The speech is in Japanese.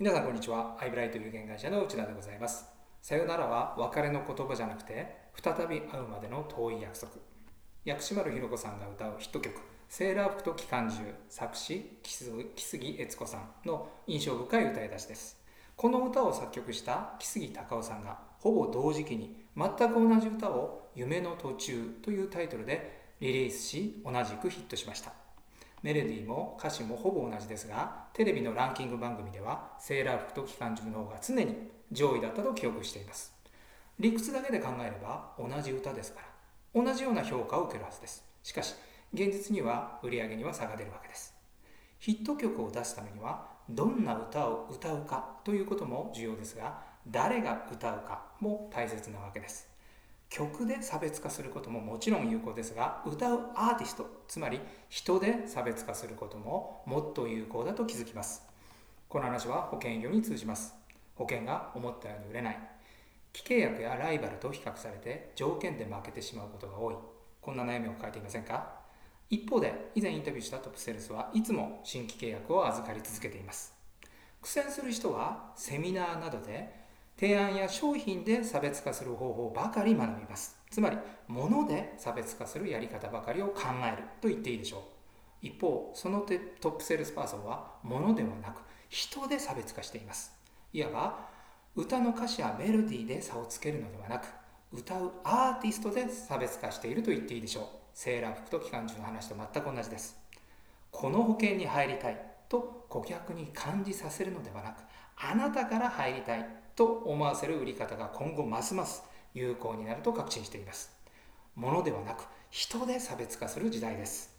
皆さんこんにちは。アイブライト有限会社の内田でございます。さよならは別れの言葉じゃなくて再び会うまでの遠い約束。薬師丸ひろ子さんが歌うヒット曲「セーラー服と機関銃」作詞木杉悦子さんの印象深い歌い出しです。この歌を作曲した木杉隆夫さんがほぼ同時期に全く同じ歌を「夢の途中」というタイトルでリリースし同じくヒットしました。メロディーも歌詞もほぼ同じですがテレビのランキング番組ではセーラー服と機関銃の方が常に上位だったと記憶しています。理屈だけで考えれば同じ歌ですから同じような評価を受けるはずです。しかし現実には売り上げには差が出るわけです。ヒット曲を出すためにはどんな歌を歌うかということも重要ですが誰が歌うかも大切なわけです。曲で差別化することももちろん有効ですが歌うアーティストつまり人で差別化することももっと有効だと気づきます。この話は保険業に通じます。保険が思ったように売れない。既契約やライバルと比較されて条件で負けてしまうことが多い。こんな悩みを抱えていませんか？一方で以前インタビューしたトップセールスはいつも新規契約を預かり続けています。苦戦する人はセミナーなどで提案や商品で差別化する方法ばかり学びます。つまり物で差別化するやり方ばかりを考えると言っていいでしょう。一方そのトップセールスパーソンは物ではなく人で差別化しています。いわば歌の歌詞やメロディーで差をつけるのではなく歌うアーティストで差別化していると言っていいでしょう。セーラー服と機関銃の話と全く同じです。この保険に入りたいと顧客に感じさせるのではなくあなたから入りたいと思わせる売り方が今後ますます有効になると確信しています。ものではなく人で差別化する時代です。